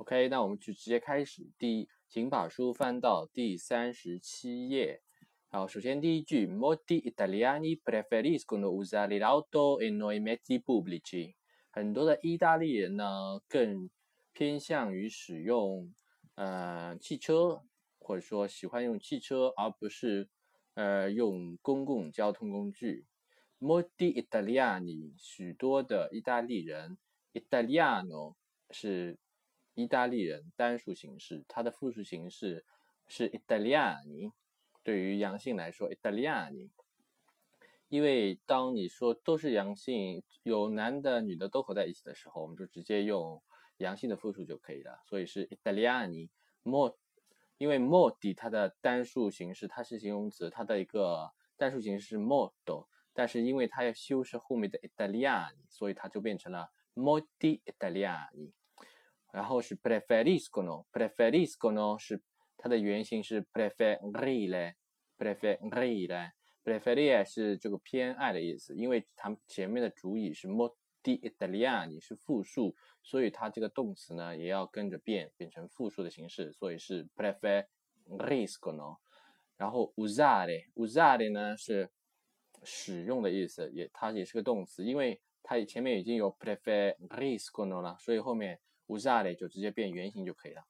OK，那我们就直接开始。第一，请把书翻到第三十七页。好，首先第一句，Molti italiani preferiscono usare l'auto e non i mezzi pubblici。很多的意大利人呢，更偏向于使用呃汽车，或者说喜欢用汽车，而不是呃用公共交通工具。Molti italiani，许多的意大利人，Italiano 是。意大利人单数形式，它的复数形式是 Italiani。对于阳性来说，Italiani。因为当你说都是阳性，有男的、女的都合在一起的时候，我们就直接用阳性的复数就可以了。所以是 Italiani。Mo，因为 Modi 它的单数形式它是形容词，它的一个单数形式是 Modo，但是因为它要修饰后面的 Italiani，所以它就变成了 Modi Italiani。然后是 preferiscono，preferiscono 是它的原型是 preferire，preferire，preferire 是这个偏爱的意思，因为它前面的主语是 molti italiani 是复数，所以它这个动词呢也要跟着变，变成复数的形式，所以是 preferiscono。然后 usare，usare 呢是使用的意思，也它也是个动词，因为它前面已经有 preferiscono 了，所以后面。Usare 就直接变原形就可以了。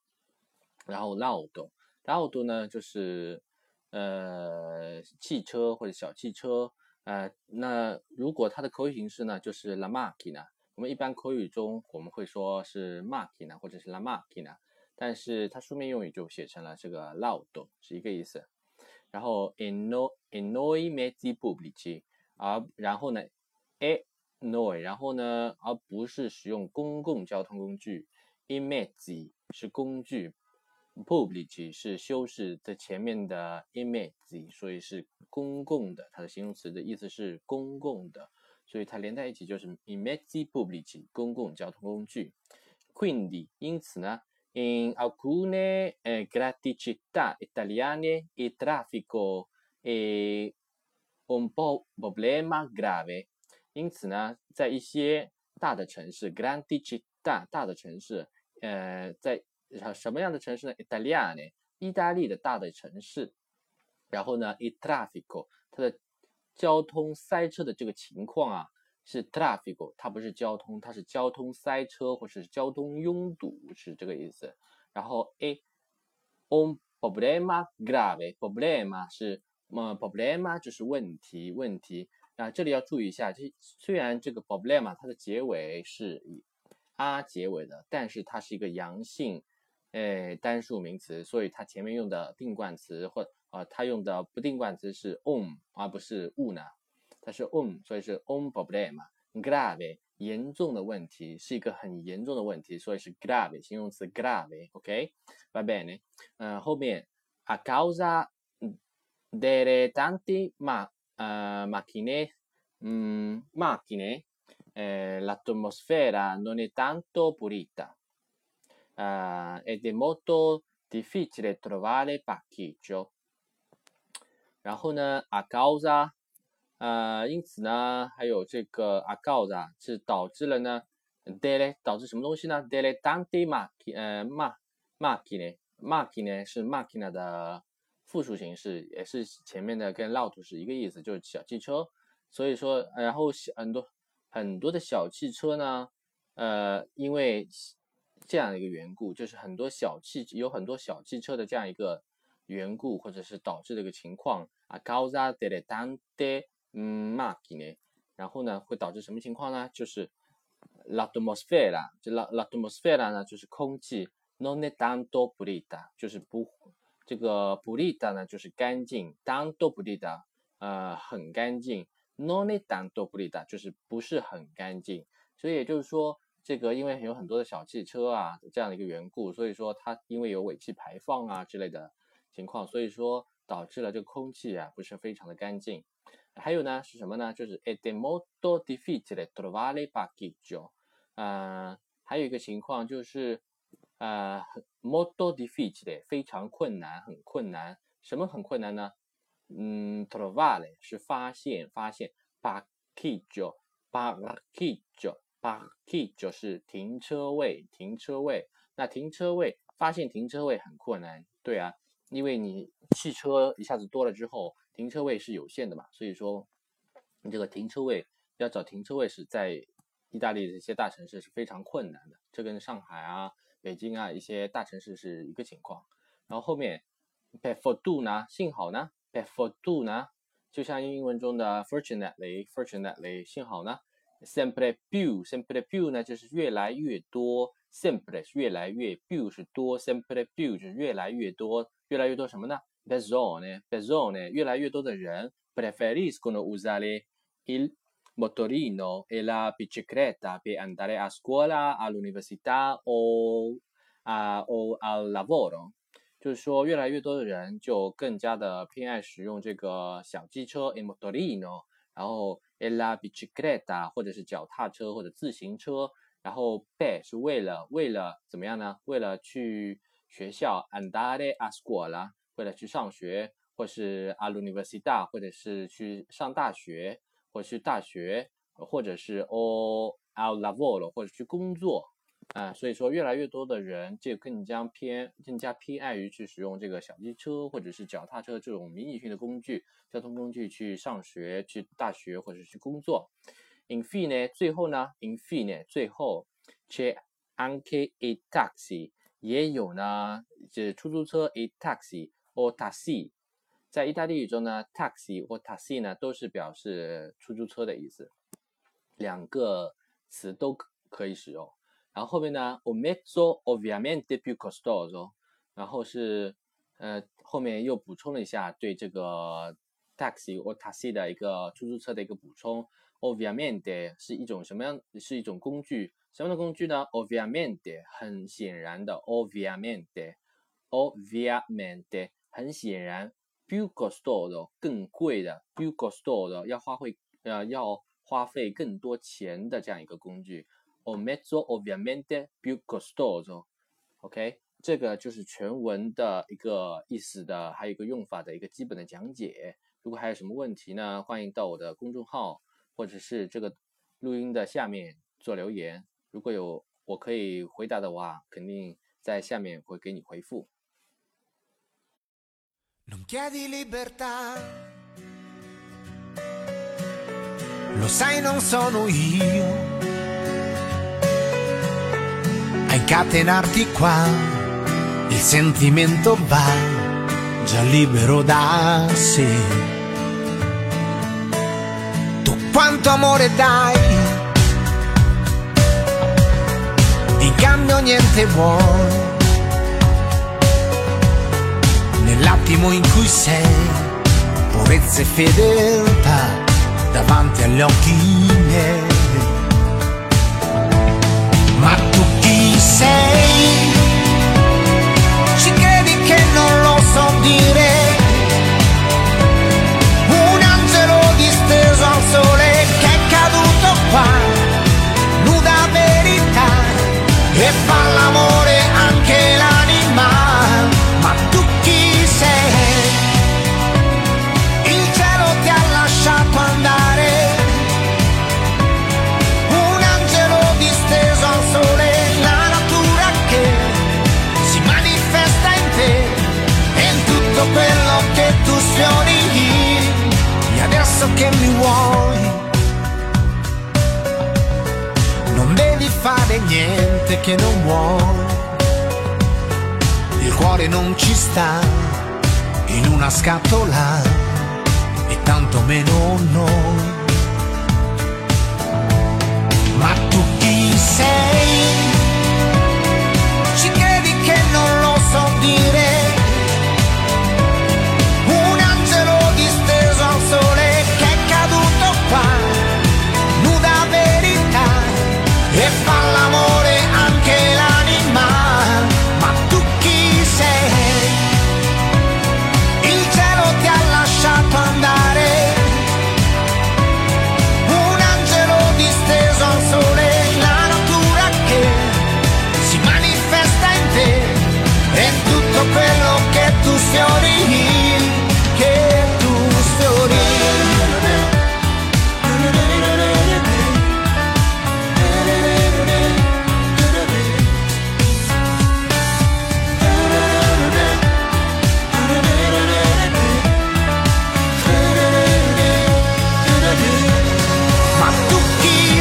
然后 loud loud 呢就是呃汽车或者小汽车。呃，那如果它的口语形式呢就是 la macchina。我们一般口语中我们会说是 macchina 或者是 la macchina，但是它书面用语就写成了这个 loud 是一个意思。然后 eno enoi mezzi pubblici，而然后呢 e noi，然后呢，而不是使用公共交通工具。imezzi 是工具，pubblici 是修饰在前面的 imezzi，所以是公共的。它的形容词的意思是公共的，所以它连在一起就是 imezzi pubblici，公共交通工具。Quindi，因此呢，in alcune g r a t i c i t à italiane il traffico è un po' problema grave。因此呢，在一些大的城市，grandi città 大的城市。呃，在什么样的城市呢？Italiane，意大利的大的城市。然后呢，i traffico，它的交通塞车的这个情况啊，是 traffico，它不是交通，它是交通塞车或是交通拥堵，是这个意思。然后 a un problema grave，problema 是么？problema 就是问题，问题。啊，这里要注意一下，这虽然这个 problema 它的结尾是以。a 结尾的，但是它是一个阳性，哎，单数名词，所以它前面用的定冠词或啊，它用的不定冠词是 on 而不是 u 呢。它是 on，所以是 on problema grave 严重的问题，是一个很严重的问题，所以是 grave 形容词 grave，OK，va bene，嗯，后面 a causa delle tante ma 呃 macchine，嗯，macchine。eh, l'atmosfera non è tanto pulita eh, ed è molto difficile trovare parcheggio. 然后呢，a causa，呃，因此呢，还有这个 a causa 是导致了呢，delle 导致什么东西呢？delle tante macchine，呃，ma macchine macchine 是 macchina 的 复数形式，也是前面的跟 laut 是一个意思，就是小汽车。所以说，然后很多很多的小汽车呢，呃，因为这样的一个缘故，就是很多小汽有很多小汽车的这样一个缘故，或者是导致的一个情况啊，causa delle tante m a c h i n 然后呢，会导致什么情况呢？就是 l'atmosfera，就 l'atmosfera 呢，就是空气，non è tanto pulita，就是不这个 pulita 呢，就是干净，tanto pulita，呃，很干净。non è tanto pulita 就是不是很干净，所以也就是说，这个因为有很多的小汽车啊这样的一个缘故，所以说它因为有尾气排放啊之类的情况，所以说导致了这个空气啊不是非常的干净。还有呢是什么呢？就是 è molto difficile trovare parcheggio。呃，还有一个情况就是呃 molto difficile 非常困难，很困难。什么很困难呢？嗯，trovare 是发现，发现，parcheggio，parcheggio parking 就是停车位，停车位。那停车位发现停车位很困难，对啊，因为你汽车一下子多了之后，停车位是有限的嘛，所以说你这个停车位要找停车位是在意大利的一些大城市是非常困难的，这跟上海啊、北京啊一些大城市是一个情况。然后后面 per fortuna 呢，幸好呢，per fortuna 呢，就像英文中的 fortunately，fortunately，幸好呢，sempre più，sempre più 呢就是越来越多。s i m p l e 是越来越，più 是多，sempre più 就是越来越多，越来越多什么呢？persone，persone 越来越多的人，preferiscono usare il motorino e la bicicletta per andare a scuola, all'università o a o al lavoro。就是说，越来越多的人就更加的偏爱使用这个小机车，il motorino，然后 e la bicicletta 或者是脚踏车或者自行车。然后 per 是为了为了怎么样呢？为了去学校，andare a scuola，为了去上学，或是 all'università，或者是去上大学，或是大学，或者是 o al lavoro，或者去工作啊。所以说，越来越多的人就更加偏更加偏爱于去使用这个小机车或者是脚踏车这种迷你性的工具，交通工具去上学、去大学或者去工作。Infine，最后呢？Infine，最后，c'è anche il taxi，也有呢，就是出租车。Itaxi o taxi，在意大利语中呢，taxi 或 taxi 呢都是表示出租车的意思，两个词都可以使用。然后后面呢，o mezzo ovviamente più costoso，然后是呃后面又补充了一下对这个 taxi 或 taxi 的一个出租车的一个补充。Ovviamente 是一种什么样？是一种工具，什么样的工具呢？Ovviamente 很显然的，Ovviamente，Ovviamente 很显然，più costoso 更贵的，più costoso 要花费呃要花费更多钱的这样一个工具。O mezzo ovviamente più costoso，OK，这个就是全文的一个意思的，还有一个用法的一个基本的讲解。如果还有什么问题呢？欢迎到我的公众号。或者是这个录音的下面做留言，如果有我可以回答的话，肯定在下面会给你回复。Non chiedi libertà. Lo sai, non sono io a incatenarti qua. Il sentimento va già libero da sé. Tu quanto amore dai, in cambio niente vuoi Nell'attimo in cui sei, purezza e fedeltà davanti agli occhi miei. Ma tu chi sei? Ci credi che non lo so dire? Adesso che mi vuoi fare niente che non vuoi. Il cuore non ci sta in una scatola e tanto meno noi. Ma tu chi sei?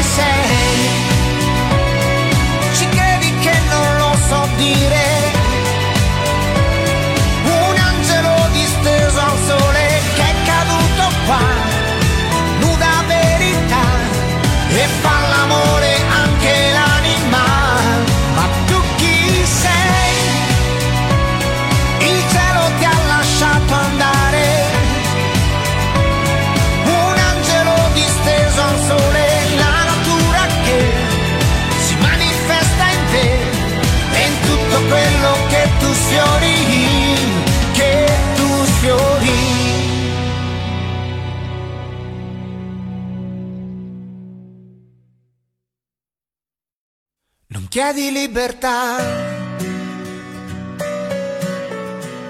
say chiedi libertà.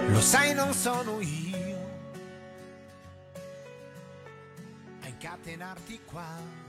Lo sai, non sono io a incatenarti qua.